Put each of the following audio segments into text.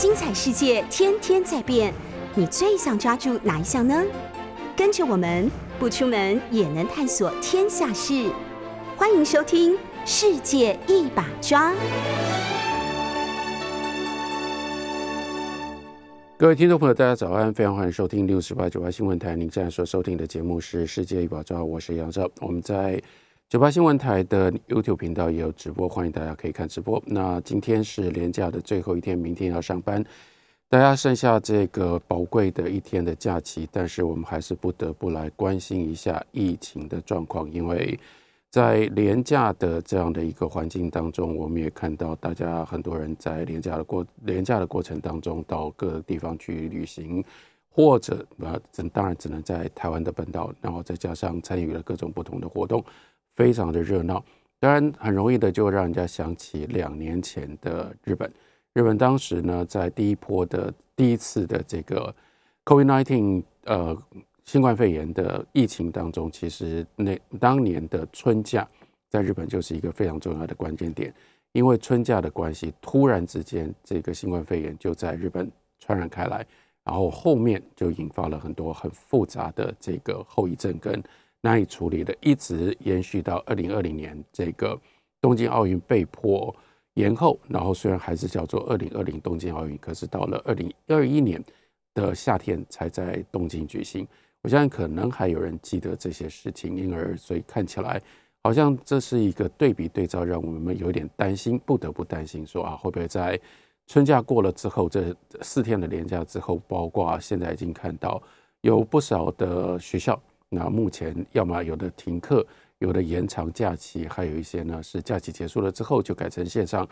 精彩世界天天在变，你最想抓住哪一项呢？跟着我们不出门也能探索天下事，欢迎收听《世界一把抓》。各位听众朋友，大家早安，非常欢迎收听六十八九八新闻台。您现在所收听的节目是《世界一把抓》，我是杨照。我们在九八新闻台的 YouTube 频道也有直播，欢迎大家可以看直播。那今天是连假的最后一天，明天要上班，大家剩下这个宝贵的一天的假期，但是我们还是不得不来关心一下疫情的状况，因为在连假的这样的一个环境当中，我们也看到大家很多人在连假的过廉价的过程当中，到各个地方去旅行，或者呃，当然只能在台湾的本岛，然后再加上参与了各种不同的活动。非常的热闹，当然很容易的就让人家想起两年前的日本。日本当时呢，在第一波的第一次的这个 COVID-19 呃新冠肺炎的疫情当中，其实那当年的春假在日本就是一个非常重要的关键点，因为春假的关系，突然之间这个新冠肺炎就在日本传染开来，然后后面就引发了很多很复杂的这个后遗症跟。难以处理的，一直延续到二零二零年，这个东京奥运被迫延后。然后虽然还是叫做二零二零东京奥运，可是到了二零二一年的夏天才在东京举行。我相信可能还有人记得这些事情，因而所以看起来好像这是一个对比对照，让我们有点担心，不得不担心说啊，会不会在春假过了之后，这四天的连假之后，包括现在已经看到有不少的学校。那目前要么有的停课，有的延长假期，还有一些呢是假期结束了之后就改成线上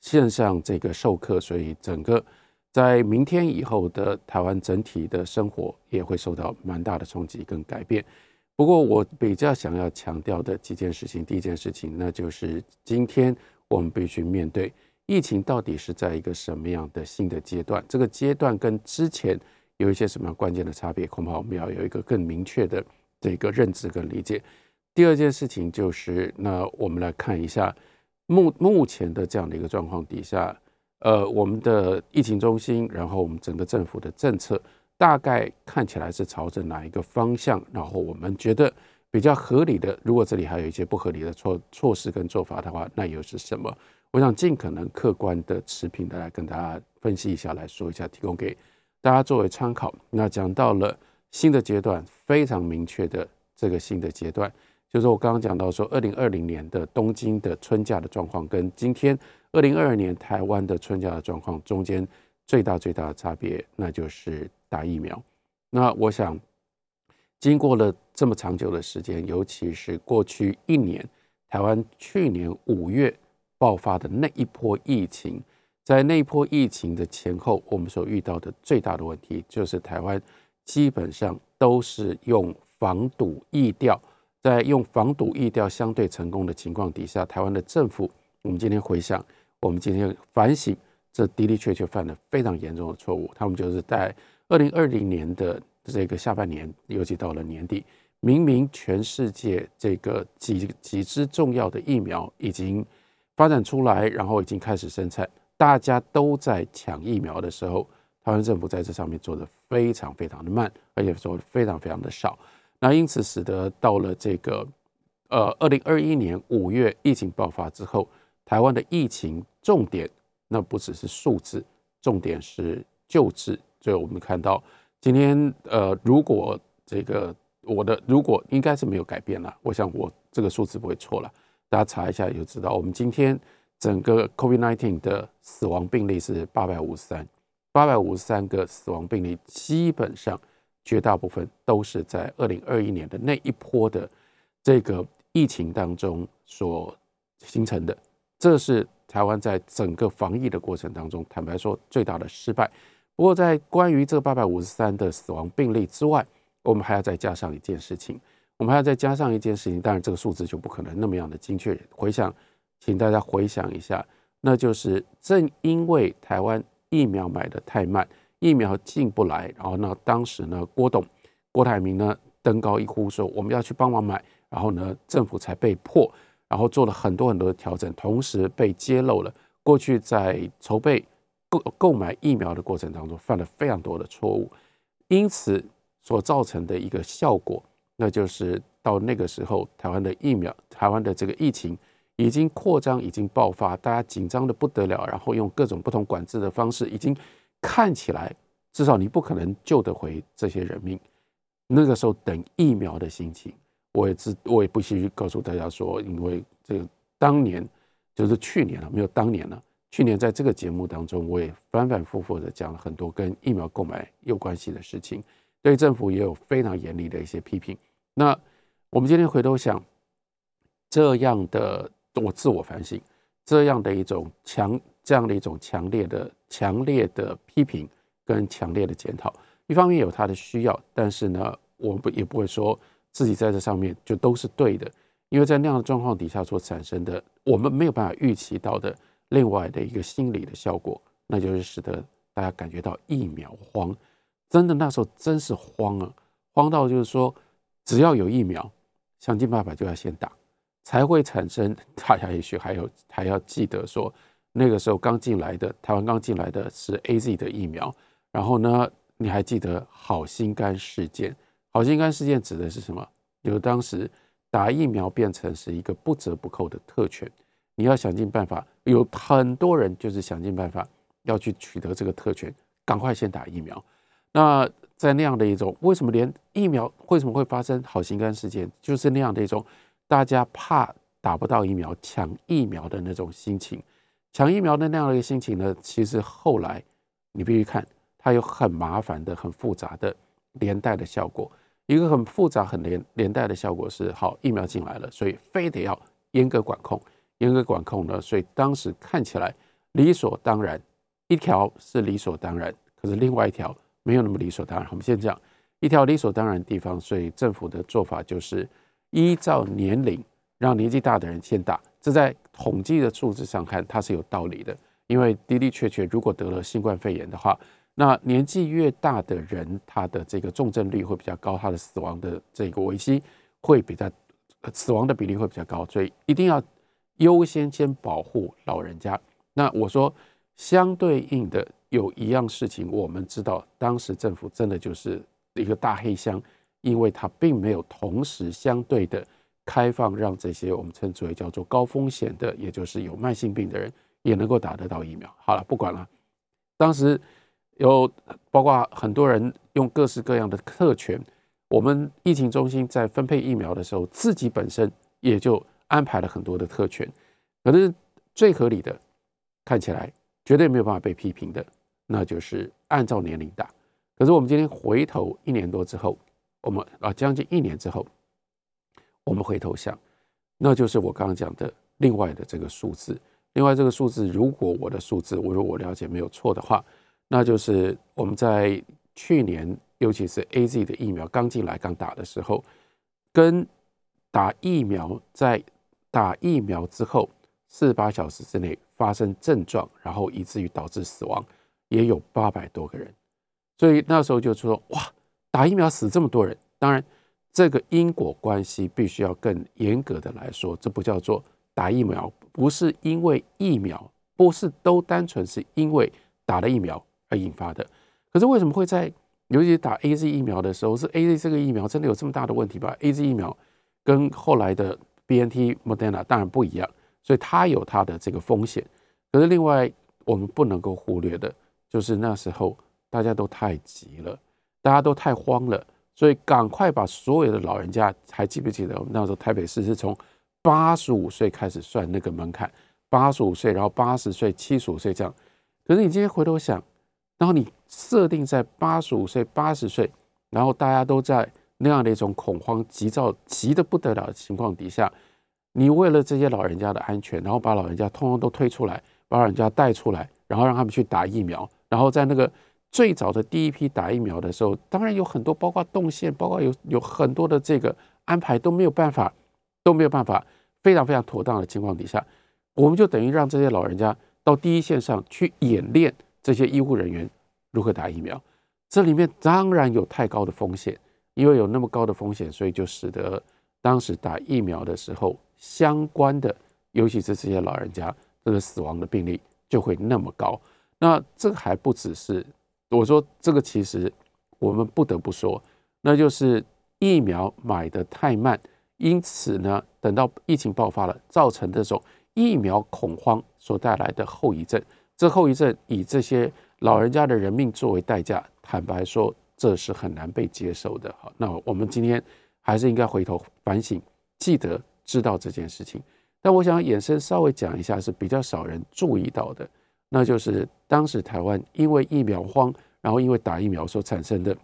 线上这个授课，所以整个在明天以后的台湾整体的生活也会受到蛮大的冲击跟改变。不过我比较想要强调的几件事情，第一件事情那就是今天我们必须面对疫情到底是在一个什么样的新的阶段，这个阶段跟之前有一些什么样关键的差别，恐怕我们要有一个更明确的。这个认知跟理解。第二件事情就是，那我们来看一下目目前的这样的一个状况底下，呃，我们的疫情中心，然后我们整个政府的政策，大概看起来是朝着哪一个方向？然后我们觉得比较合理的，如果这里还有一些不合理的措措施跟做法的话，那又是什么？我想尽可能客观的持平的来跟大家分析一下，来说一下，提供给大家作为参考。那讲到了。新的阶段非常明确的这个新的阶段，就是我刚刚讲到说，二零二零年的东京的春假的状况，跟今天二零二二年台湾的春假的状况中间最大最大的差别，那就是打疫苗。那我想，经过了这么长久的时间，尤其是过去一年，台湾去年五月爆发的那一波疫情，在那一波疫情的前后，我们所遇到的最大的问题就是台湾。基本上都是用防堵疫调，在用防堵疫调相对成功的情况底下，台湾的政府，我们今天回想，我们今天反省，这的的确确犯了非常严重的错误。他们就是在二零二零年的这个下半年，尤其到了年底，明明全世界这个几几支重要的疫苗已经发展出来，然后已经开始生产，大家都在抢疫苗的时候。台湾政府在这上面做的非常非常的慢，而且做的非常非常的少。那因此使得到了这个呃二零二一年五月疫情爆发之后，台湾的疫情重点那不只是数字，重点是救治。所以我们看到今天呃，如果这个我的如果应该是没有改变了，我想我这个数字不会错了。大家查一下就知道，我们今天整个 COVID-19 的死亡病例是八百五十三。八百五十三个死亡病例，基本上绝大部分都是在二零二一年的那一波的这个疫情当中所形成的。这是台湾在整个防疫的过程当中，坦白说最大的失败。不过，在关于这八百五十三的死亡病例之外，我们还要再加上一件事情，我们还要再加上一件事情。当然，这个数字就不可能那么样的精确。回想，请大家回想一下，那就是正因为台湾。疫苗买的太慢，疫苗进不来，然后呢，当时呢，郭董、郭台铭呢登高一呼说我们要去帮忙买，然后呢，政府才被迫，然后做了很多很多的调整，同时被揭露了过去在筹备购购买疫苗的过程当中犯了非常多的错误，因此所造成的一个效果，那就是到那个时候，台湾的疫苗，台湾的这个疫情已经扩张，已经爆发，大家紧张的不得了，然后用各种不同管制的方式，已经看起来至少你不可能救得回这些人命。那个时候等疫苗的心情，我也知，我也不须告诉大家说，因为这个当年就是去年了，没有当年了。去年在这个节目当中，我也反反复复的讲了很多跟疫苗购买有关系的事情，对政府也有非常严厉的一些批评。那我们今天回头想，这样的我自我反省，这样的一种强，这样的一种强烈的、强烈的批评跟强烈的检讨，一方面有它的需要，但是呢，我不也不会说自己在这上面就都是对的，因为在那样的状况底下所产生的，我们没有办法预期到的。另外的一个心理的效果，那就是使得大家感觉到疫苗慌，真的那时候真是慌啊，慌到就是说，只要有疫苗，想尽办法就要先打，才会产生。大家也许还有还要记得说，那个时候刚进来的台湾刚进来的是 A Z 的疫苗，然后呢，你还记得好心肝事件？好心肝事件指的是什么？就是当时打疫苗变成是一个不折不扣的特权。你要想尽办法，有很多人就是想尽办法要去取得这个特权，赶快先打疫苗。那在那样的一种，为什么连疫苗为什么会发生好心肝事件，就是那样的一种大家怕打不到疫苗，抢疫苗的那种心情，抢疫苗的那样的一个心情呢？其实后来你必须看，它有很麻烦的、很复杂的连带的效果。一个很复杂、很连连带的效果是，好疫苗进来了，所以非得要严格管控。严格管控呢，所以当时看起来理所当然，一条是理所当然，可是另外一条没有那么理所当然。我们先讲一条理所当然的地方，所以政府的做法就是依照年龄让年纪大的人先打，这在统计的数字上看它是有道理的，因为的的确确如果得了新冠肺炎的话，那年纪越大的人，他的这个重症率会比较高，他的死亡的这个危机会比较死亡的比例会比较高，所以一定要。优先先保护老人家。那我说，相对应的有一样事情，我们知道，当时政府真的就是一个大黑箱，因为它并没有同时相对的开放，让这些我们称之为叫做高风险的，也就是有慢性病的人也能够打得到疫苗。好了，不管了，当时有包括很多人用各式各样的特权，我们疫情中心在分配疫苗的时候，自己本身也就。安排了很多的特权，可是最合理的，看起来绝对没有办法被批评的，那就是按照年龄打。可是我们今天回头一年多之后，我们啊将近一年之后，我们回头想，那就是我刚刚讲的另外的这个数字。另外这个数字，如果我的数字，我如果我了解没有错的话，那就是我们在去年，尤其是 A Z 的疫苗刚进来刚打的时候，跟打疫苗在打疫苗之后，四十八小时之内发生症状，然后以至于导致死亡，也有八百多个人。所以那时候就说：哇，打疫苗死这么多人。当然，这个因果关系必须要更严格的来说，这不叫做打疫苗，不是因为疫苗，不是都单纯是因为打了疫苗而引发的。可是为什么会在尤其打 A Z 疫苗的时候，是 A Z 这个疫苗真的有这么大的问题吧？A Z 疫苗跟后来的。B N T Moderna 当然不一样，所以它有它的这个风险。可是另外我们不能够忽略的，就是那时候大家都太急了，大家都太慌了，所以赶快把所有的老人家，还记不记得我们那时候台北市是从八十五岁开始算那个门槛，八十五岁，然后八十岁、七十五岁这样。可是你今天回头想，然后你设定在八十五岁、八十岁，然后大家都在。那样的一种恐慌、急躁、急得不得了的情况底下，你为了这些老人家的安全，然后把老人家通通都推出来，把老人家带出来，然后让他们去打疫苗。然后在那个最早的第一批打疫苗的时候，当然有很多，包括动线，包括有有很多的这个安排都没有办法，都没有办法非常非常妥当的情况底下，我们就等于让这些老人家到第一线上去演练这些医护人员如何打疫苗。这里面当然有太高的风险。因为有那么高的风险，所以就使得当时打疫苗的时候，相关的，尤其是这些老人家，这个死亡的病例就会那么高。那这个还不只是我说这个，其实我们不得不说，那就是疫苗买的太慢，因此呢，等到疫情爆发了，造成这种疫苗恐慌所带来的后遗症。这后遗症以这些老人家的人命作为代价，坦白说，这是很难被接受的。好，那我们今天还是应该回头反省，记得知道这件事情。但我想延伸稍微讲一下，是比较少人注意到的，那就是当时台湾因为疫苗荒，然后因为打疫苗所产生的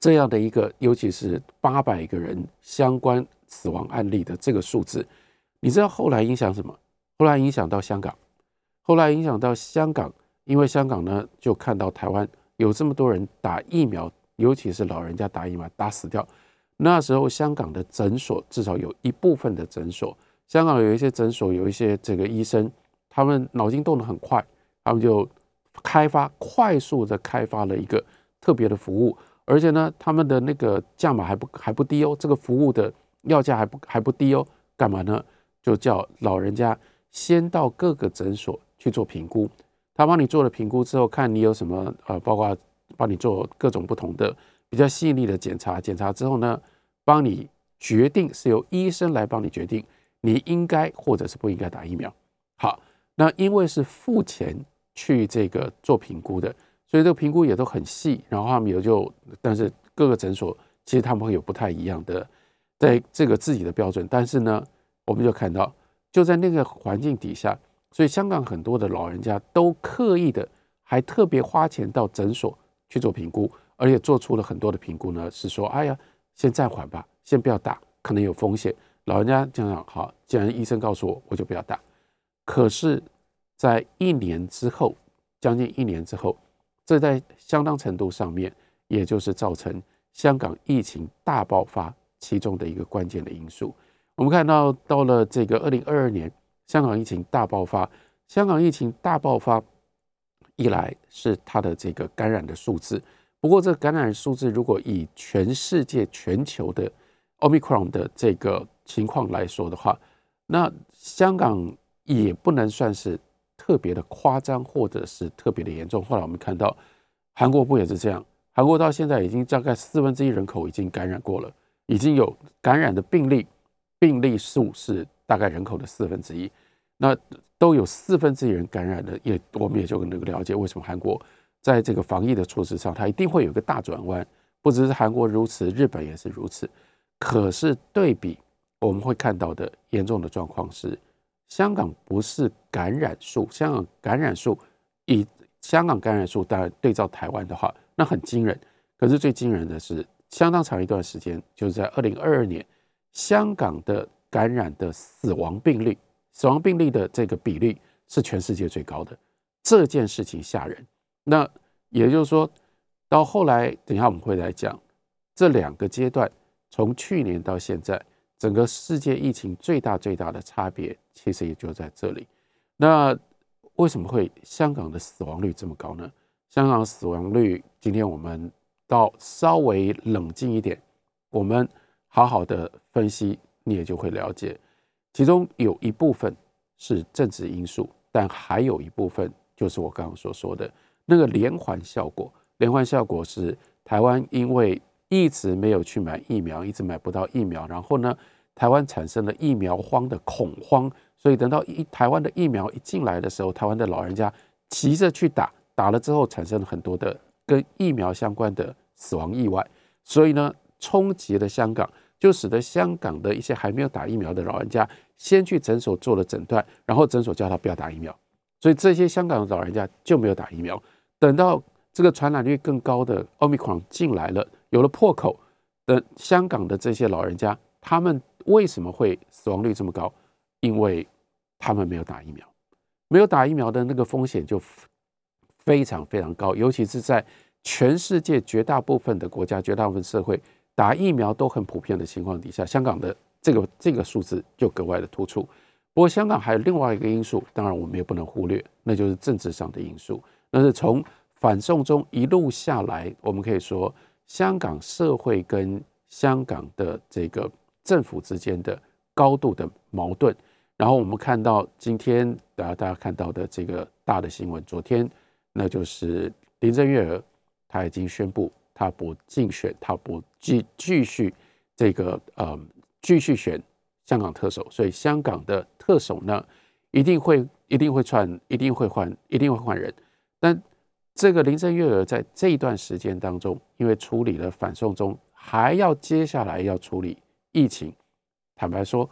这样的一个，尤其是八百个人相关死亡案例的这个数字，你知道后来影响什么？后来影响到香港。后来影响到香港，因为香港呢就看到台湾有这么多人打疫苗，尤其是老人家打疫苗打死掉。那时候香港的诊所至少有一部分的诊所，香港有一些诊所有一些这个医生，他们脑筋动得很快，他们就开发快速的开发了一个特别的服务，而且呢他们的那个价码还不还不低哦，这个服务的要价还不还不低哦，干嘛呢？就叫老人家先到各个诊所。去做评估，他帮你做了评估之后，看你有什么呃，包括帮你做各种不同的比较细腻的检查，检查之后呢，帮你决定是由医生来帮你决定你应该或者是不应该打疫苗。好，那因为是付钱去这个做评估的，所以这个评估也都很细，然后他们也就，但是各个诊所其实他们会有不太一样的在这个自己的标准，但是呢，我们就看到就在那个环境底下。所以香港很多的老人家都刻意的，还特别花钱到诊所去做评估，而且做出了很多的评估呢，是说，哎呀，先暂缓吧，先不要打，可能有风险。老人家这样好，既然医生告诉我，我就不要打。可是，在一年之后，将近一年之后，这在相当程度上面，也就是造成香港疫情大爆发其中的一个关键的因素。我们看到，到了这个二零二二年。香港疫情大爆发，香港疫情大爆发一来是它的这个感染的数字，不过这感染数字如果以全世界全球的 omicron 的这个情况来说的话，那香港也不能算是特别的夸张或者是特别的严重。后来我们看到韩国不也是这样？韩国到现在已经大概四分之一人口已经感染过了，已经有感染的病例，病例数是。大概人口的四分之一，那都有四分之一人感染的，也我们也就能够了解为什么韩国在这个防疫的措施上，它一定会有一个大转弯。不只是韩国如此，日本也是如此。可是对比我们会看到的严重的状况是，香港不是感染数，香港感染数以香港感染数当然对照台湾的话，那很惊人。可是最惊人的是，相当长一段时间，就是在二零二二年，香港的。感染的死亡病例，死亡病例的这个比例是全世界最高的，这件事情吓人。那也就是说，到后来，等一下我们会来讲这两个阶段，从去年到现在，整个世界疫情最大最大的差别，其实也就在这里。那为什么会香港的死亡率这么高呢？香港死亡率，今天我们到稍微冷静一点，我们好好的分析。你也就会了解，其中有一部分是政治因素，但还有一部分就是我刚刚所说的那个连环效果。连环效果是台湾因为一直没有去买疫苗，一直买不到疫苗，然后呢，台湾产生了疫苗荒的恐慌，所以等到一台湾的疫苗一进来的时候，台湾的老人家急着去打，打了之后产生了很多的跟疫苗相关的死亡意外，所以呢，冲击了香港。就使得香港的一些还没有打疫苗的老人家，先去诊所做了诊断，然后诊所叫他不要打疫苗，所以这些香港的老人家就没有打疫苗。等到这个传染率更高的奥密克戎进来了，有了破口的香港的这些老人家，他们为什么会死亡率这么高？因为他们没有打疫苗，没有打疫苗的那个风险就非常非常高，尤其是在全世界绝大部分的国家、绝大部分社会。打疫苗都很普遍的情况底下，香港的这个这个数字就格外的突出。不过，香港还有另外一个因素，当然我们也不能忽略，那就是政治上的因素。那是从反送中一路下来，我们可以说，香港社会跟香港的这个政府之间的高度的矛盾，然后我们看到今天大家大家看到的这个大的新闻，昨天那就是林郑月娥，她已经宣布她不竞选，她不继继续这个呃继续选香港特首，所以香港的特首呢一定会一定会串，一定会换，一定会换人。但这个林郑月娥在这一段时间当中，因为处理了反送中，还要接下来要处理疫情，坦白说。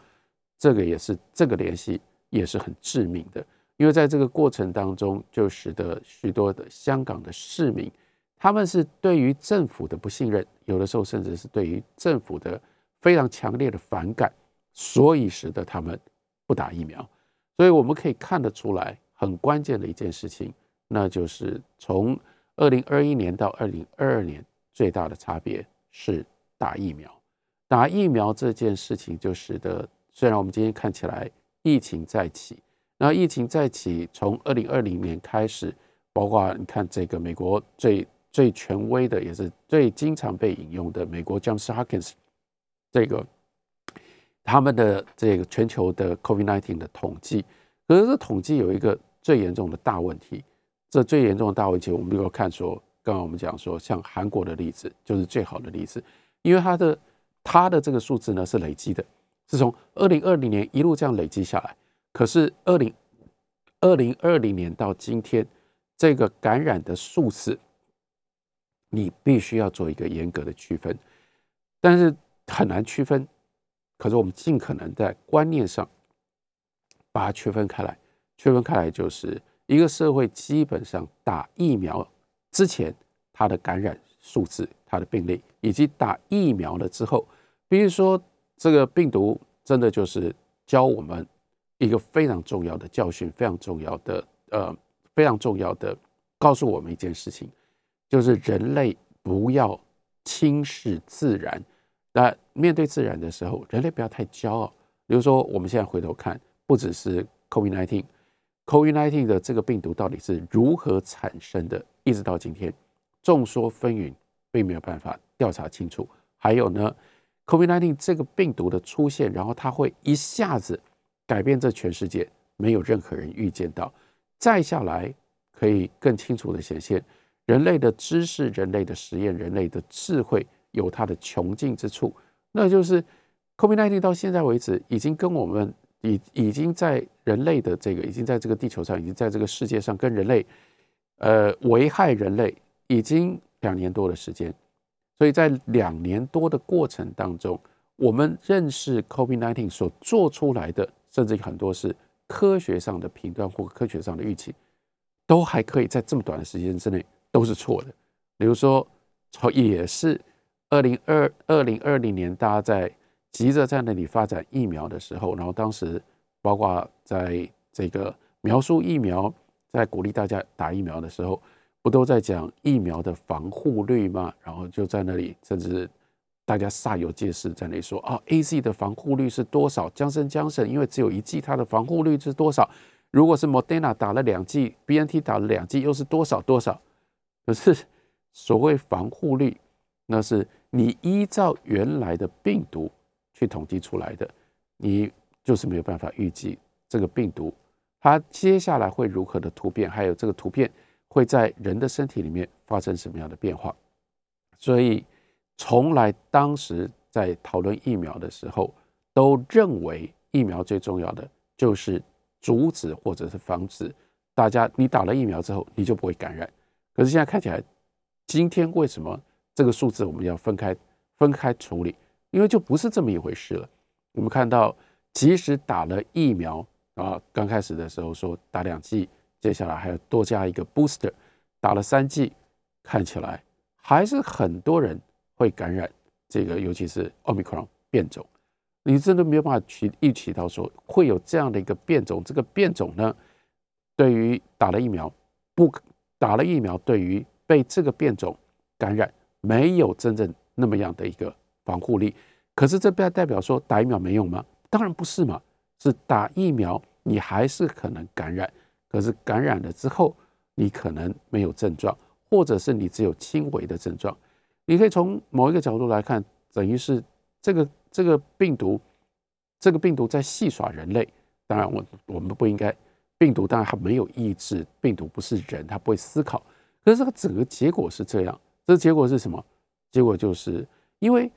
这个也是这个联系也是很致命的，因为在这个过程当中，就使得许多的香港的市民，他们是对于政府的不信任，有的时候甚至是对于政府的非常强烈的反感，所以使得他们不打疫苗。所以我们可以看得出来，很关键的一件事情，那就是从二零二一年到二零二二年，最大的差别是打疫苗。打疫苗这件事情就使得。虽然我们今天看起来疫情再起，那疫情再起，从二零二零年开始，包括你看这个美国最最权威的，也是最经常被引用的美国 Johns Hopkins 这个他们的这个全球的 COVID-19 的统计，可是这统计有一个最严重的大问题，这最严重的大问题，我们如果看说，刚刚我们讲说，像韩国的例子就是最好的例子，因为它的它的这个数字呢是累积的。是从二零二零年一路这样累积下来，可是二零二零二零年到今天，这个感染的数字，你必须要做一个严格的区分，但是很难区分。可是我们尽可能在观念上把它区分开来，区分开来就是一个社会基本上打疫苗之前，它的感染数字、它的病例，以及打疫苗了之后，比如说。这个病毒真的就是教我们一个非常重要的教训，非常重要的呃，非常重要的告诉我们一件事情，就是人类不要轻视自然。那面对自然的时候，人类不要太骄傲。比如说，我们现在回头看，不只是 COVID-19，COVID-19 的这个病毒到底是如何产生的，一直到今天众说纷纭，并没有办法调查清楚。还有呢？COVID-19 这个病毒的出现，然后它会一下子改变这全世界，没有任何人预见到。再下来，可以更清楚的显现，人类的知识、人类的实验、人类的智慧有它的穷尽之处。那就是 COVID-19 到现在为止，已经跟我们已已经在人类的这个，已经在这个地球上，已经在这个世界上跟人类，呃，危害人类已经两年多的时间。所以在两年多的过程当中，我们认识 COVID-19 所做出来的，甚至很多是科学上的评断或科学上的预期，都还可以在这么短的时间之内都是错的。比如说，从也是二零二二零二零年，大家在急着在那里发展疫苗的时候，然后当时包括在这个描述疫苗，在鼓励大家打疫苗的时候。不都在讲疫苗的防护率吗？然后就在那里，甚至大家煞有介事在那里说啊，A Z 的防护率是多少？江森江森因为只有一剂，它的防护率是多少？如果是 Moderna 打了两剂，B N T 打了两剂，又是多少多少？可是所谓防护率，那是你依照原来的病毒去统计出来的，你就是没有办法预计这个病毒它接下来会如何的突变，还有这个图片。会在人的身体里面发生什么样的变化？所以，从来当时在讨论疫苗的时候，都认为疫苗最重要的就是阻止或者是防止大家你打了疫苗之后你就不会感染。可是现在看起来，今天为什么这个数字我们要分开分开处理？因为就不是这么一回事了。我们看到，即使打了疫苗啊，刚开始的时候说打两剂。接下来还要多加一个 booster，打了三剂，看起来还是很多人会感染这个，尤其是奥密克戎变种。你真的没有办法去预期到说会有这样的一个变种。这个变种呢，对于打了疫苗不打了疫苗，对于被这个变种感染没有真正那么样的一个防护力。可是这不代表说打疫苗没用吗？当然不是嘛，是打疫苗你还是可能感染。可是感染了之后，你可能没有症状，或者是你只有轻微的症状。你可以从某一个角度来看，等于是这个这个病毒，这个病毒在戏耍人类。当然我我们不应该，病毒当然它没有意志，病毒不是人，它不会思考。可是这个整个结果是这样，这结果是什么？结果就是因为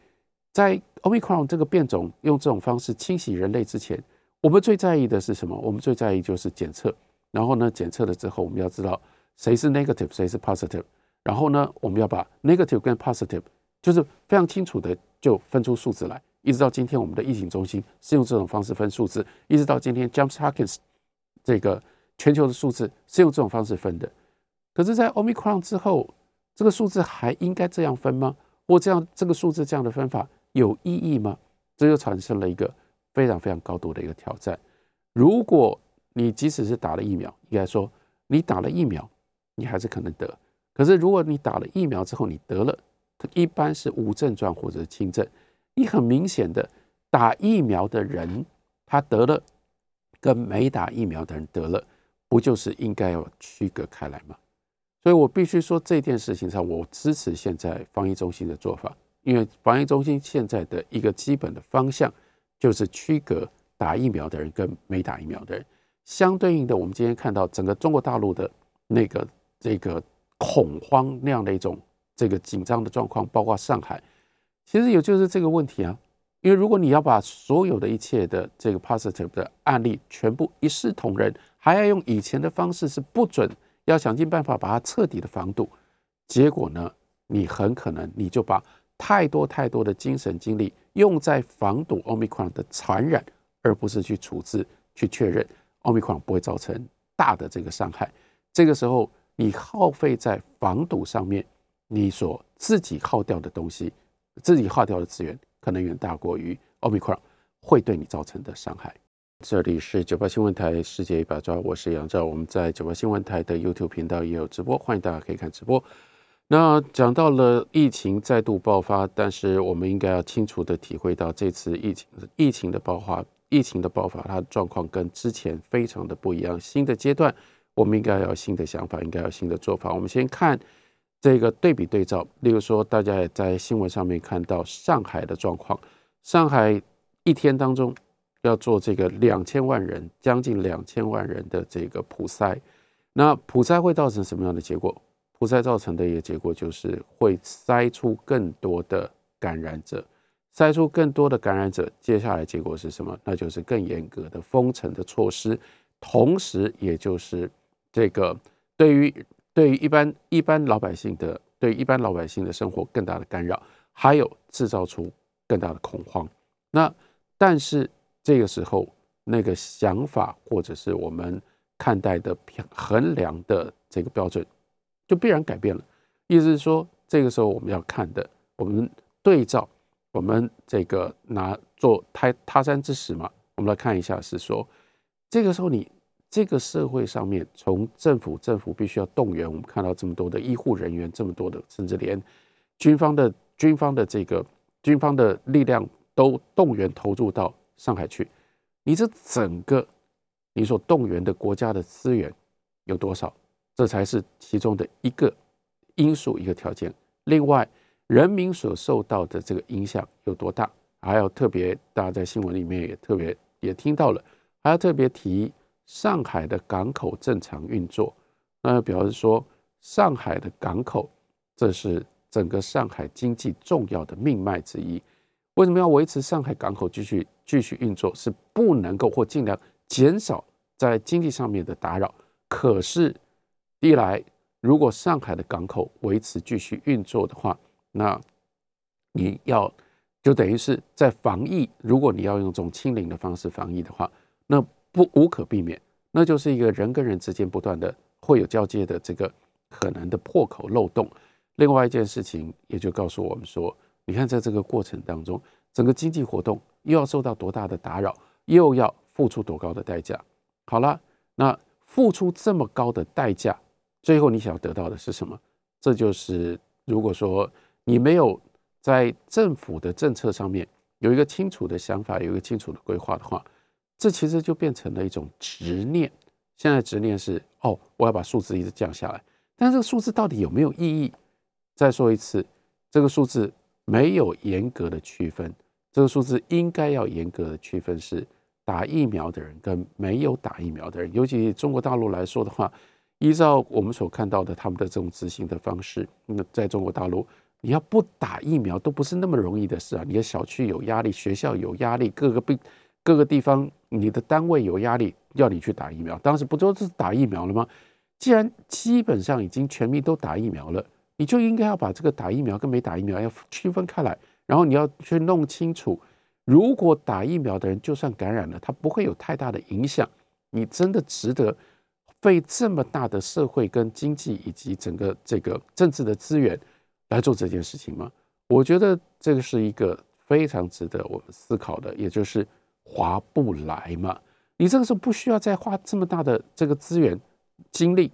在 Omicron 这个变种用这种方式清洗人类之前，我们最在意的是什么？我们最在意就是检测。然后呢，检测了之后，我们要知道谁是 negative，谁是 positive。然后呢，我们要把 negative 跟 positive 就是非常清楚的就分出数字来。一直到今天，我们的疫情中心是用这种方式分数字。一直到今天，James Hopkins 这个全球的数字是用这种方式分的。可是，在 Omicron 之后，这个数字还应该这样分吗？或这样这个数字这样的分法有意义吗？这就产生了一个非常非常高度的一个挑战。如果你即使是打了疫苗，应该说你打了疫苗，你还是可能得。可是，如果你打了疫苗之后你得了，一般是无症状或者是轻症。你很明显的打疫苗的人，他得了，跟没打疫苗的人得了，不就是应该要区隔开来吗？所以我必须说这件事情上，我支持现在防疫中心的做法，因为防疫中心现在的一个基本的方向就是区隔打疫苗的人跟没打疫苗的人。相对应的，我们今天看到整个中国大陆的那个这个恐慌那样的一种这个紧张的状况，包括上海，其实也就是这个问题啊。因为如果你要把所有的一切的这个 positive 的案例全部一视同仁，还要用以前的方式是不准。要想尽办法把它彻底的防堵，结果呢，你很可能你就把太多太多的精神精力用在防堵奥密克戎的传染，而不是去处置、去确认奥密克戎不会造成大的这个伤害。这个时候，你耗费在防堵上面，你所自己耗掉的东西，自己耗掉的资源，可能远大过于奥密克戎会对你造成的伤害。这里是九八新闻台世界一把抓，我是杨照。我们在九八新闻台的 YouTube 频道也有直播，欢迎大家可以看直播。那讲到了疫情再度爆发，但是我们应该要清楚的体会到，这次疫情疫情的爆发，疫情的爆发，它的状况跟之前非常的不一样。新的阶段，我们应该要有新的想法，应该有新的做法。我们先看这个对比对照，例如说，大家也在新闻上面看到上海的状况，上海一天当中。要做这个两千万人，将近两千万人的这个普筛，那普筛会造成什么样的结果？普筛造成的一个结果就是会筛出更多的感染者，筛出更多的感染者，接下来结果是什么？那就是更严格的封城的措施，同时也就是这个对于对于一般一般老百姓的对一般老百姓的生活更大的干扰，还有制造出更大的恐慌。那但是。这个时候，那个想法或者是我们看待的衡量的这个标准，就必然改变了。意思是说，这个时候我们要看的，我们对照，我们这个拿做他他山之石嘛，我们来看一下，是说，这个时候你这个社会上面，从政府，政府必须要动员，我们看到这么多的医护人员，这么多的，甚至连军方的军方的这个军方的力量都动员投入到。上海去，你这整个你所动员的国家的资源有多少？这才是其中的一个因素，一个条件。另外，人民所受到的这个影响有多大？还要特别，大家在新闻里面也特别也听到了，还要特别提上海的港口正常运作，那表示说上海的港口这是整个上海经济重要的命脉之一。为什么要维持上海港口继续继续运作？是不能够或尽量减少在经济上面的打扰。可是，一来，如果上海的港口维持继续运作的话，那你要就等于是在防疫。如果你要用这种清零的方式防疫的话，那不无可避免，那就是一个人跟人之间不断的会有交接的这个可能的破口漏洞。另外一件事情，也就告诉我们说。你看，在这个过程当中，整个经济活动又要受到多大的打扰，又要付出多高的代价？好了，那付出这么高的代价，最后你想要得到的是什么？这就是如果说你没有在政府的政策上面有一个清楚的想法，有一个清楚的规划的话，这其实就变成了一种执念。现在执念是哦，我要把数字一直降下来，但这个数字到底有没有意义？再说一次，这个数字。没有严格的区分，这个数字应该要严格的区分是打疫苗的人跟没有打疫苗的人，尤其中国大陆来说的话，依照我们所看到的他们的这种执行的方式，那在中国大陆，你要不打疫苗都不是那么容易的事啊！你的小区有压力，学校有压力，各个病各个地方，你的单位有压力，要你去打疫苗，当时不都是打疫苗了吗？既然基本上已经全民都打疫苗了，你就应该要把这个打疫苗跟没打疫苗要区分开来，然后你要去弄清楚。如果打疫苗的人就算感染了，他不会有太大的影响。你真的值得费这么大的社会跟经济以及整个这个政治的资源来做这件事情吗？我觉得这个是一个非常值得我们思考的，也就是划不来嘛。你这个时候不需要再花这么大的这个资源精力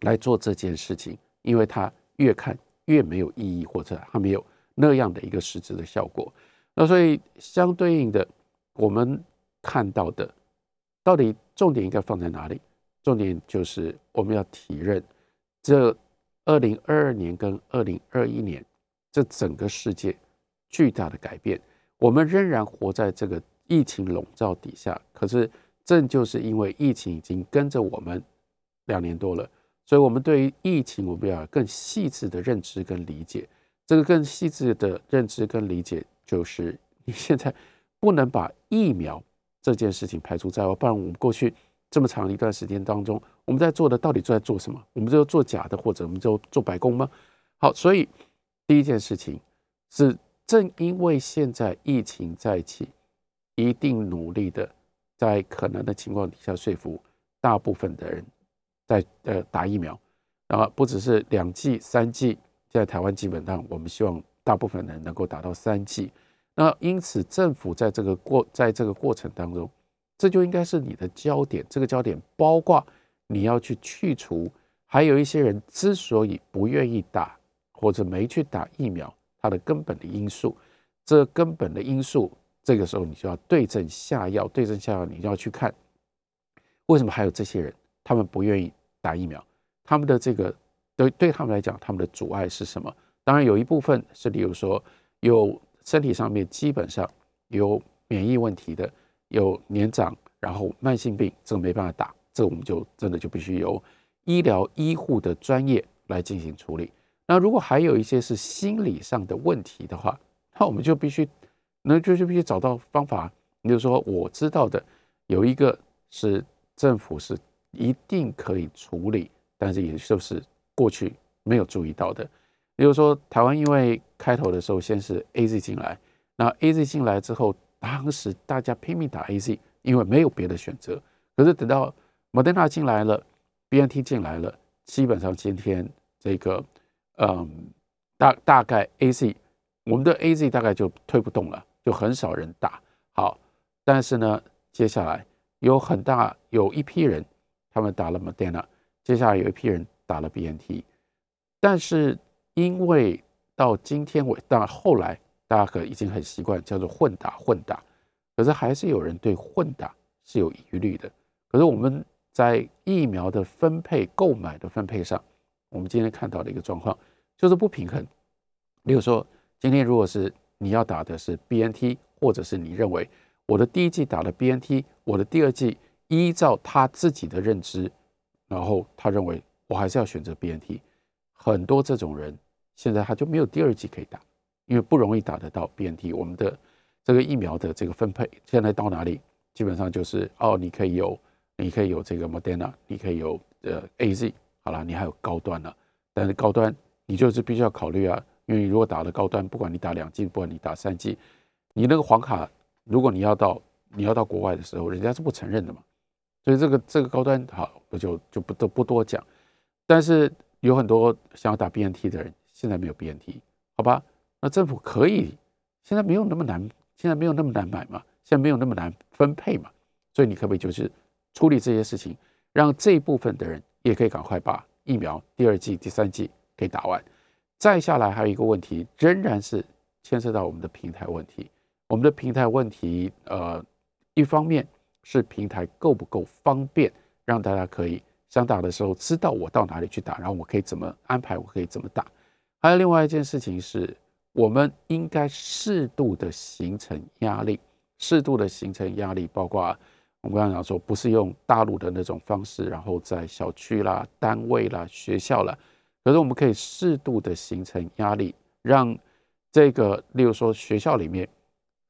来做这件事情，因为它越看越没有意义，或者它没有那样的一个实质的效果。那所以相对应的，我们看到的，到底重点应该放在哪里？重点就是我们要提认，这二零二二年跟二零二一年这整个世界巨大的改变，我们仍然活在这个疫情笼罩底下。可是正就是因为疫情已经跟着我们两年多了，所以我们对于疫情我们要更细致的认知跟理解。这个更细致的认知跟理解。就是你现在不能把疫苗这件事情排除在外，不然我们过去这么长一段时间当中，我们在做的到底在做什么？我们就做假的，或者我们就做白工吗？好，所以第一件事情是，正因为现在疫情在起，一定努力的在可能的情况底下说服大部分的人在呃打疫苗，然后不只是两剂、三剂，现在台湾基本上我们希望。大部分人能够达到三剂，那因此政府在这个过在这个过程当中，这就应该是你的焦点。这个焦点包括你要去去除，还有一些人之所以不愿意打或者没去打疫苗，它的根本的因素。这根本的因素，这个时候你就要对症下药。对症下药，你就要去看为什么还有这些人他们不愿意打疫苗，他们的这个对对他们来讲，他们的阻碍是什么？当然有一部分是，例如说有身体上面基本上有免疫问题的，有年长，然后慢性病，这个没办法打，这个我们就真的就必须由医疗医护的专业来进行处理。那如果还有一些是心理上的问题的话，那我们就必须，那就就必须找到方法。你就说我知道的有一个是政府是一定可以处理，但是也就是过去没有注意到的。比如说，台湾因为开头的时候先是 A Z 进来，那 A Z 进来之后，当时大家拼命打 A Z，因为没有别的选择。可是等到 Modena 进来了，B N T 进来了，基本上今天这个，嗯，大大概 A Z，我们的 A Z 大概就推不动了，就很少人打。好，但是呢，接下来有很大有一批人，他们打了 Modena，接下来有一批人打了 B N T，但是。因为到今天为，到后来大家可已经很习惯叫做混打混打，可是还是有人对混打是有疑虑的。可是我们在疫苗的分配、购买的分配上，我们今天看到的一个状况就是不平衡。例如说，今天如果是你要打的是 B N T，或者是你认为我的第一季打了 B N T，我的第二季依照他自己的认知，然后他认为我还是要选择 B N T，很多这种人。现在他就没有第二剂可以打，因为不容易打得到 BNT。我们的这个疫苗的这个分配现在到哪里？基本上就是哦，你可以有，你可以有这个 Moderna，你可以有呃 AZ，好了，你还有高端了。但是高端你就是必须要考虑啊，因为如果打了高端，不管你打两剂，不管你打三剂，你那个黄卡，如果你要到你要到国外的时候，人家是不承认的嘛。所以这个这个高端好，不就就不都不多讲。但是有很多想要打 BNT 的人。现在没有 BNT，好吧？那政府可以，现在没有那么难，现在没有那么难买嘛？现在没有那么难分配嘛？所以你可不可以就是处理这些事情，让这一部分的人也可以赶快把疫苗第二季、第三季给打完？再下来还有一个问题，仍然是牵涉到我们的平台问题。我们的平台问题，呃，一方面是平台够不够方便，让大家可以想打的时候知道我到哪里去打，然后我可以怎么安排，我可以怎么打。还有另外一件事情是，我们应该适度的形成压力，适度的形成压力，包括我们刚刚讲说，不是用大陆的那种方式，然后在小区啦、单位啦、学校啦，可是我们可以适度的形成压力，让这个，例如说学校里面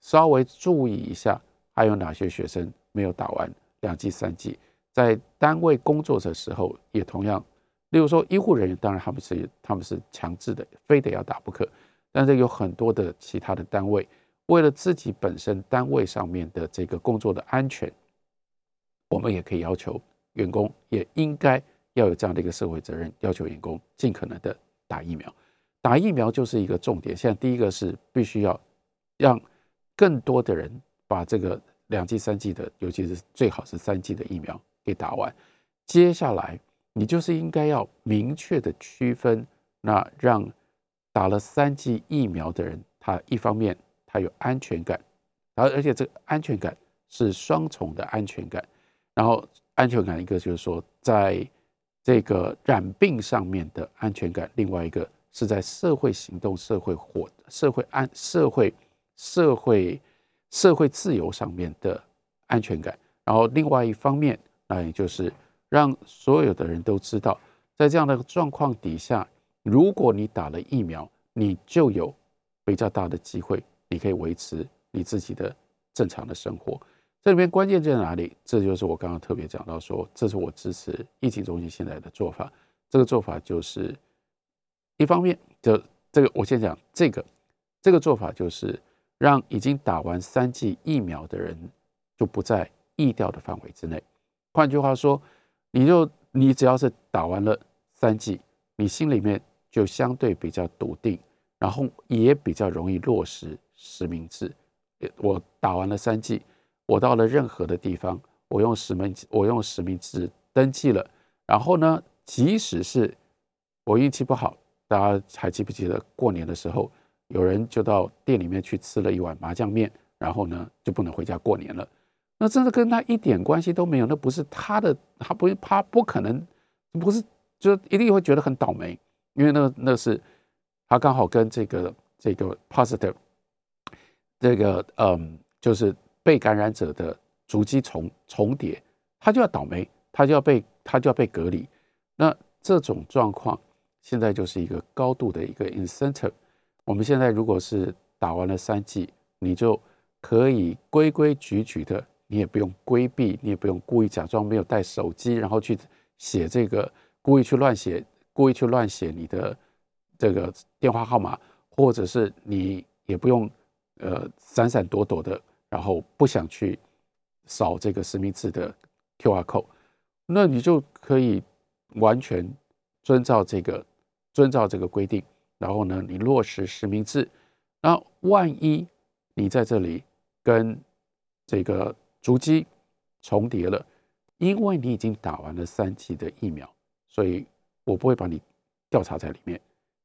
稍微注意一下，还有哪些学生没有打完两剂、三剂，在单位工作的时候也同样，例如说医护人员，当然他们是他们是强制的，非得要打不可，但是有很多的其他的单位。为了自己本身单位上面的这个工作的安全，我们也可以要求员工也应该要有这样的一个社会责任，要求员工尽可能的打疫苗。打疫苗就是一个重点。现在第一个是必须要让更多的人把这个两剂、三剂的，尤其是最好是三剂的疫苗给打完。接下来你就是应该要明确的区分，那让打了三剂疫苗的人，他一方面。他有安全感，然后而且这个安全感是双重的安全感。然后安全感一个就是说，在这个染病上面的安全感，另外一个是在社会行动、社会活、社会安、社会社会社会自由上面的安全感。然后另外一方面，那也就是让所有的人都知道，在这样的状况底下，如果你打了疫苗，你就有比较大的机会。你可以维持你自己的正常的生活，这里面关键在哪里？这就是我刚刚特别讲到说，这是我支持疫情中心现在的做法。这个做法就是一方面，就这个我先讲这个，这个做法就是让已经打完三剂疫苗的人就不在疫调的范围之内。换句话说，你就你只要是打完了三剂，你心里面就相对比较笃定，然后也比较容易落实。实名制，我打完了三剂，我到了任何的地方，我用实名，我用实名制登记了。然后呢，即使是我运气不好，大家还记不记得过年的时候，有人就到店里面去吃了一碗麻酱面，然后呢就不能回家过年了。那真的跟他一点关系都没有，那不是他的，他不他不可能，不是就一定会觉得很倒霉，因为那那是他刚好跟这个这个 positive。这个嗯，就是被感染者的足迹重重叠，他就要倒霉，他就要被他就要被隔离。那这种状况现在就是一个高度的一个 incentive。我们现在如果是打完了三剂，你就可以规规矩矩的，你也不用规避，你也不用故意假装没有带手机，然后去写这个，故意去乱写，故意去乱写你的这个电话号码，或者是你也不用。呃，闪闪躲躲的，然后不想去扫这个实名制的 Q R code，那你就可以完全遵照这个遵照这个规定，然后呢，你落实实名制。那万一你在这里跟这个足迹重叠了，因为你已经打完了三剂的疫苗，所以我不会把你调查在里面，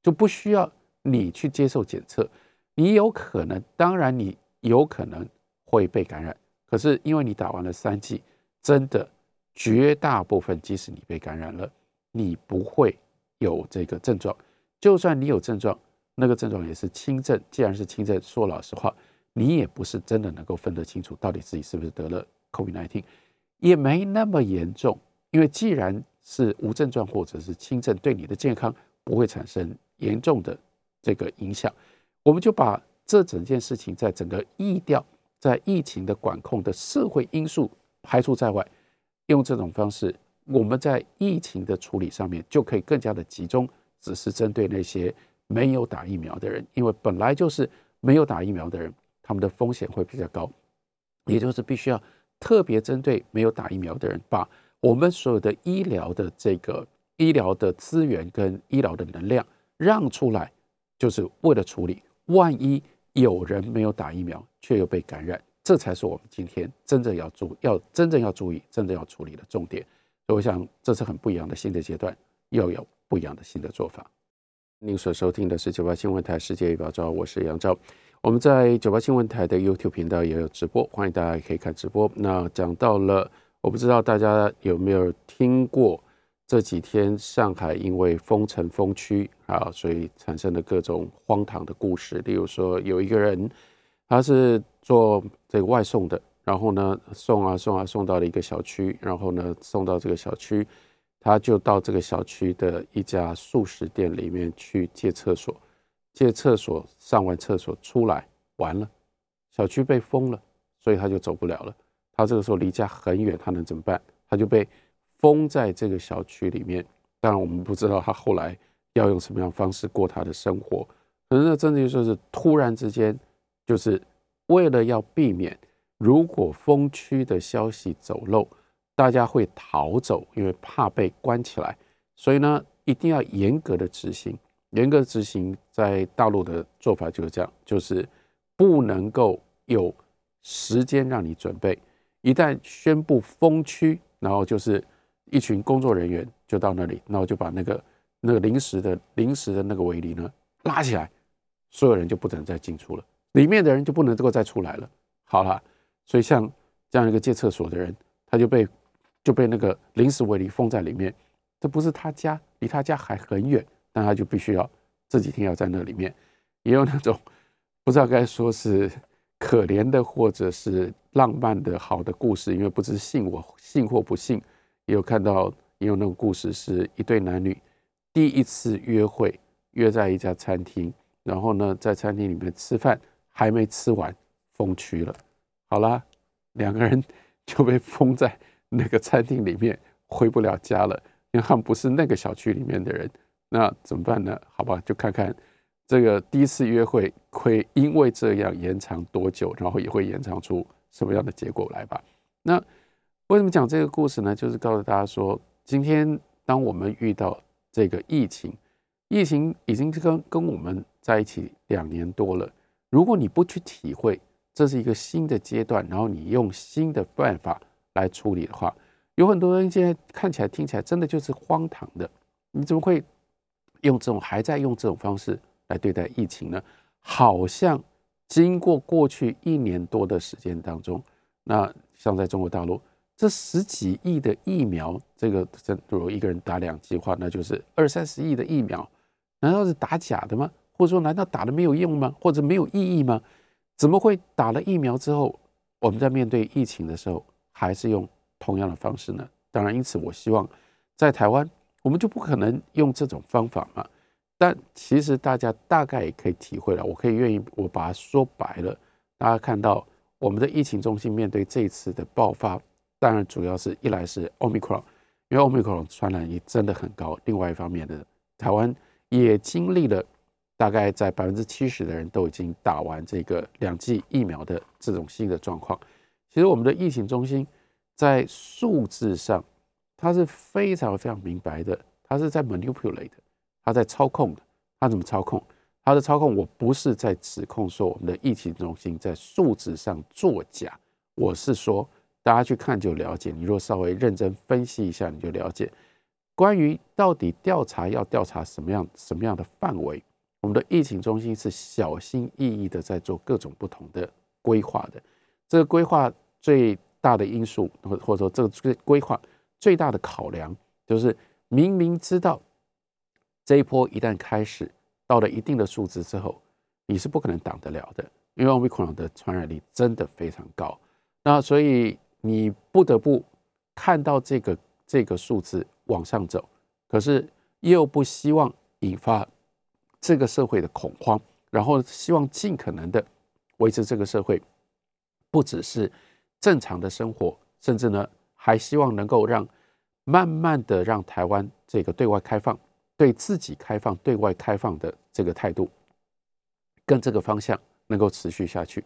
就不需要你去接受检测。你有可能，当然你有可能会被感染，可是因为你打完了三剂，真的绝大部分，即使你被感染了，你不会有这个症状。就算你有症状，那个症状也是轻症。既然是轻症，说老实话，你也不是真的能够分得清楚到底自己是不是得了 COVID-19，也没那么严重。因为既然是无症状或者是轻症，对你的健康不会产生严重的这个影响。我们就把这整件事情在整个疫调、在疫情的管控的社会因素排除在外，用这种方式，我们在疫情的处理上面就可以更加的集中，只是针对那些没有打疫苗的人，因为本来就是没有打疫苗的人，他们的风险会比较高，也就是必须要特别针对没有打疫苗的人，把我们所有的医疗的这个医疗的资源跟医疗的能量让出来，就是为了处理。万一有人没有打疫苗，却又被感染，这才是我们今天真正要注、要真正要注意、真正要处理的重点。所以，我想这是很不一样的新的阶段，又有不一样的新的做法。您所收听的是九八新闻台世界预报照，我是杨照。我们在九八新闻台的 YouTube 频道也有直播，欢迎大家可以看直播。那讲到了，我不知道大家有没有听过。这几天上海因为封城封区啊，所以产生了各种荒唐的故事。例如说，有一个人，他是做这个外送的，然后呢送啊送啊送到了一个小区，然后呢送到这个小区，他就到这个小区的一家素食店里面去借厕所，借厕所上完厕所出来，完了，小区被封了，所以他就走不了了。他这个时候离家很远，他能怎么办？他就被封在这个小区里面。当然，我们不知道他后来要用什么样的方式过他的生活。可能那真的就是突然之间，就是为了要避免如果封区的消息走漏，大家会逃走，因为怕被关起来，所以呢，一定要严格的执行。严格执行，在大陆的做法就是这样，就是不能够有时间让你准备。一旦宣布封区，然后就是一群工作人员就到那里，然后就把那个那个临时的临时的那个围篱呢拉起来，所有人就不能再进出了，里面的人就不能够再出来了。好了，所以像这样一个借厕所的人，他就被就被那个临时围篱封在里面，这不是他家，离他家还很远，但他就必须要这几天要在那里面，也有那种 不知道该说是。可怜的，或者是浪漫的好的故事，因为不知信我信或不信，也有看到也有那种故事，是一对男女第一次约会，约在一家餐厅，然后呢，在餐厅里面吃饭，还没吃完，封区了，好啦，两个人 就被封在那个餐厅里面，回不了家了，因为他们不是那个小区里面的人，那怎么办呢？好吧，就看看。这个第一次约会会因为这样延长多久，然后也会延长出什么样的结果来吧？那为什么讲这个故事呢？就是告诉大家说，今天当我们遇到这个疫情，疫情已经跟跟我们在一起两年多了。如果你不去体会这是一个新的阶段，然后你用新的办法来处理的话，有很多人现在看起来、听起来真的就是荒唐的。你怎么会用这种还在用这种方式？来对待疫情呢？好像经过过去一年多的时间当中，那像在中国大陆这十几亿的疫苗，这个真如一个人打两剂话，那就是二三十亿的疫苗，难道是打假的吗？或者说，难道打了没有用吗？或者没有意义吗？怎么会打了疫苗之后，我们在面对疫情的时候还是用同样的方式呢？当然，因此我希望在台湾，我们就不可能用这种方法嘛。但其实大家大概也可以体会了，我可以愿意我把它说白了，大家看到我们的疫情中心面对这一次的爆发，当然主要是一来是奥密克戎，因为奥密克戎传染力真的很高，另外一方面的台湾也经历了大概在百分之七十的人都已经打完这个两剂疫苗的这种新的状况。其实我们的疫情中心在数字上，它是非常非常明白的，它是在 manipulate。他在操控的，他怎么操控？他的操控，我不是在指控说我们的疫情中心在数字上作假，我是说大家去看就了解。你若稍微认真分析一下，你就了解关于到底调查要调查什么样什么样的范围。我们的疫情中心是小心翼翼的在做各种不同的规划的。这个规划最大的因素，或或者说这个规划最大的考量，就是明明知道。这一波一旦开始到了一定的数字之后，你是不可能挡得了的，因为奥密克戎的传染力真的非常高。那所以你不得不看到这个这个数字往上走，可是又不希望引发这个社会的恐慌，然后希望尽可能的维持这个社会不只是正常的生活，甚至呢还希望能够让慢慢的让台湾这个对外开放。对自己开放、对外开放的这个态度，跟这个方向能够持续下去，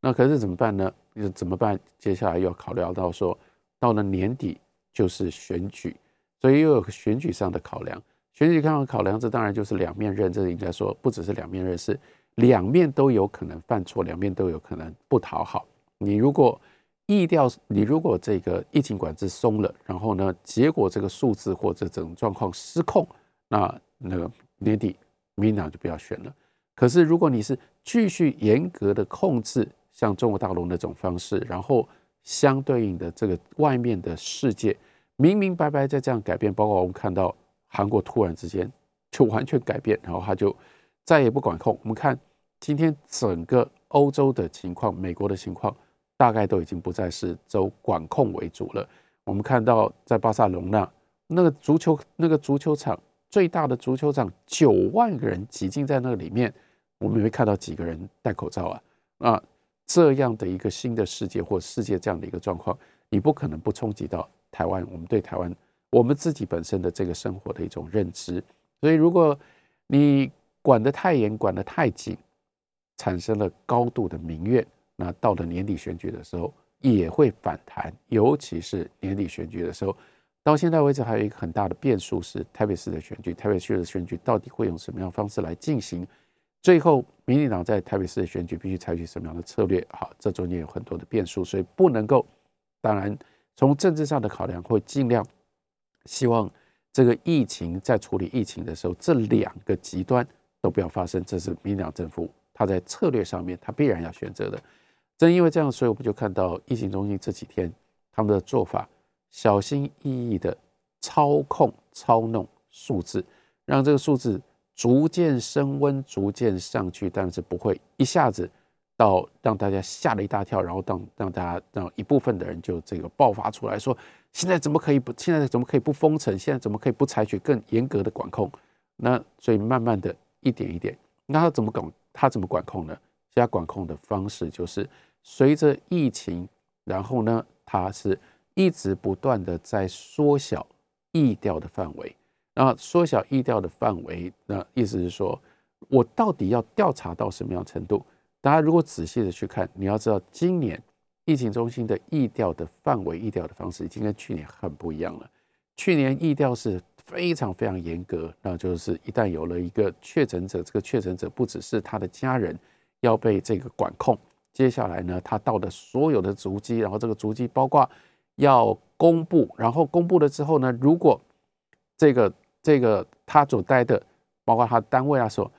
那可是怎么办呢？怎么办？接下来又要考虑到说，到了年底就是选举，所以又有选举上的考量。选举上的考量，这当然就是两面刃。这应该说不只是两面刃，是两面都有可能犯错，两面都有可能不讨好。你如果意调，你如果这个疫情管制松了，然后呢，结果这个数字或者这种状况失控。那那个年底民党就不要选了。可是如果你是继续严格的控制，像中国大陆那种方式，然后相对应的这个外面的世界明明白白在这样改变，包括我们看到韩国突然之间就完全改变，然后他就再也不管控。我们看今天整个欧洲的情况、美国的情况，大概都已经不再是走管控为主了。我们看到在巴塞隆那那个足球那个足球场最大的足球场，九万个人挤进在那个里面，我们没看到几个人戴口罩啊啊！这样的一个新的世界或世界这样的一个状况，你不可能不冲击到台湾。我们对台湾我们自己本身的这个生活的一种认知。所以，如果你管得太严，管得太紧，产生了高度的民怨，那到了年底选举的时候也会反弹。尤其是年底选举的时候，到现在为止还有一个很大的变数是台北市的选举，台北市的选举到底会用什么样方式来进行？最后，民进党在台北市的选举必须采取什么样的策略？好，这中间有很多的变数，所以不能够。当然，从政治上的考量，会尽量希望。这个疫情在处理疫情的时候，这两个极端都不要发生，这是民进党政府他在策略上面他必然要选择的。正因为这样，所以我们就看到疫情中心这几天他们的做法，小心翼翼的操控操弄数字，让这个数字逐渐升温，逐渐上去，但是不会一下子到让大家吓了一大跳，然后让让大家让一部分的人就这个爆发出来说。现在怎么可以不？现在怎么可以不封城？现在怎么可以不采取更严格的管控？那所以慢慢的一点一点，那他怎么管？他怎么管控呢？现在管控的方式就是随着疫情，然后呢，他是一直不断的在缩小疫调的范围。那缩小疫调的范围，那意思是说，我到底要调查到什么样程度？大家如果仔细的去看，你要知道今年。疫情中心的疫调的范围、疫调的方式已经跟去年很不一样了。去年疫调是非常非常严格，那就是一旦有了一个确诊者，这个确诊者不只是他的家人要被这个管控，接下来呢，他到的所有的足迹，然后这个足迹包括要公布，然后公布了之后呢，如果这个这个他所待的，包括他单位啊，所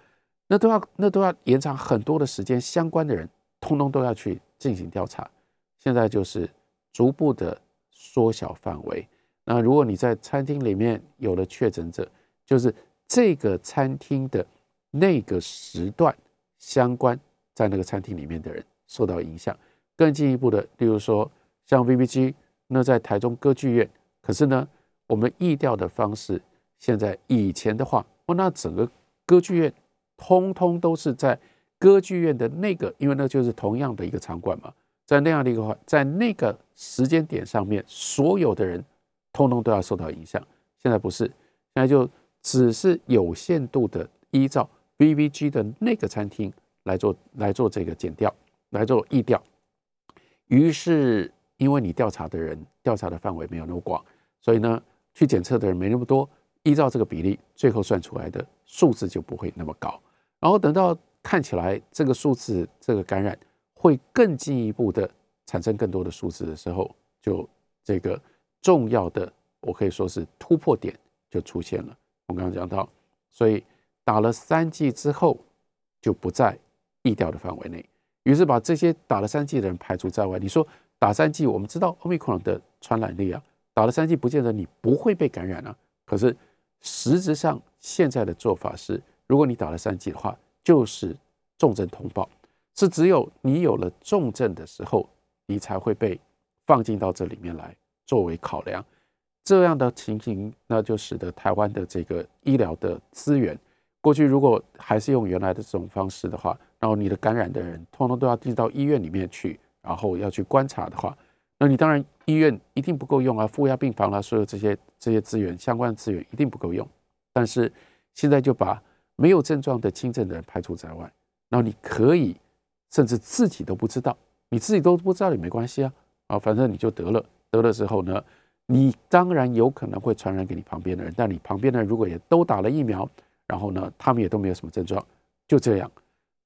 那都要那都要延长很多的时间，相关的人通通都要去进行调查。现在就是逐步的缩小范围。那如果你在餐厅里面有了确诊者，就是这个餐厅的那个时段相关在那个餐厅里面的人受到影响。更进一步的，例如说像 v b g 那在台中歌剧院，可是呢，我们意调的方式，现在以前的话，哦，那整个歌剧院通通都是在歌剧院的那个，因为那就是同样的一个场馆嘛。在那样的一个话，在那个时间点上面，所有的人通通都要受到影响。现在不是，现在就只是有限度的依照 VVG 的那个餐厅来做来做这个减调，来做疫调。于是，因为你调查的人调查的范围没有那么广，所以呢，去检测的人没那么多，依照这个比例，最后算出来的数字就不会那么高。然后等到看起来这个数字，这个感染。会更进一步的产生更多的数字的时候，就这个重要的，我可以说是突破点就出现了。我刚刚讲到，所以打了三剂之后就不在疫调的范围内，于是把这些打了三剂的人排除在外。你说打三剂，我们知道奥密克戎的传染力啊，打了三剂不见得你不会被感染啊。可是实质上现在的做法是，如果你打了三剂的话，就是重症通报。是只有你有了重症的时候，你才会被放进到这里面来作为考量。这样的情形，那就使得台湾的这个医疗的资源，过去如果还是用原来的这种方式的话，然后你的感染的人通通都要进到医院里面去，然后要去观察的话，那你当然医院一定不够用啊，负压病房啊，所有这些这些资源相关的资源一定不够用。但是现在就把没有症状的轻症的人排除在外，然后你可以。甚至自己都不知道，你自己都不知道也没关系啊，啊，反正你就得了，得了之后呢，你当然有可能会传染给你旁边的人，但你旁边的人如果也都打了疫苗，然后呢，他们也都没有什么症状，就这样，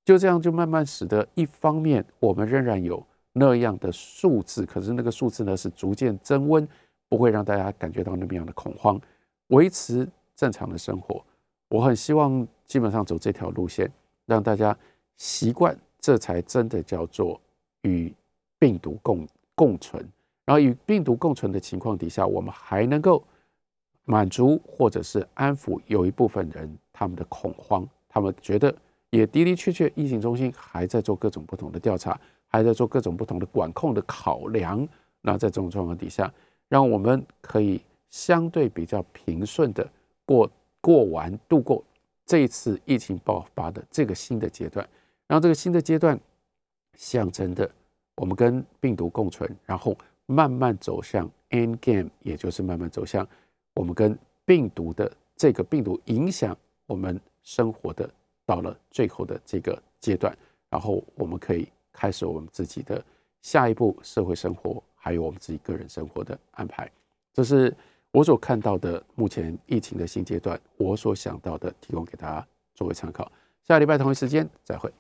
就这样就慢慢使得一方面我们仍然有那样的数字，可是那个数字呢是逐渐增温，不会让大家感觉到那么样的恐慌，维持正常的生活。我很希望基本上走这条路线，让大家习惯。这才真的叫做与病毒共共存，然后与病毒共存的情况底下，我们还能够满足或者是安抚有一部分人他们的恐慌，他们觉得也的的确确，疫情中心还在做各种不同的调查，还在做各种不同的管控的考量。那在这种状况底下，让我们可以相对比较平顺的过过完度过这一次疫情爆发的这个新的阶段。然后这个新的阶段象征的，我们跟病毒共存，然后慢慢走向 end game，也就是慢慢走向我们跟病毒的这个病毒影响我们生活的。到了最后的这个阶段，然后我们可以开始我们自己的下一步社会生活，还有我们自己个人生活的安排。这是我所看到的目前疫情的新阶段，我所想到的，提供给大家作为参考。下礼拜同一时间再会。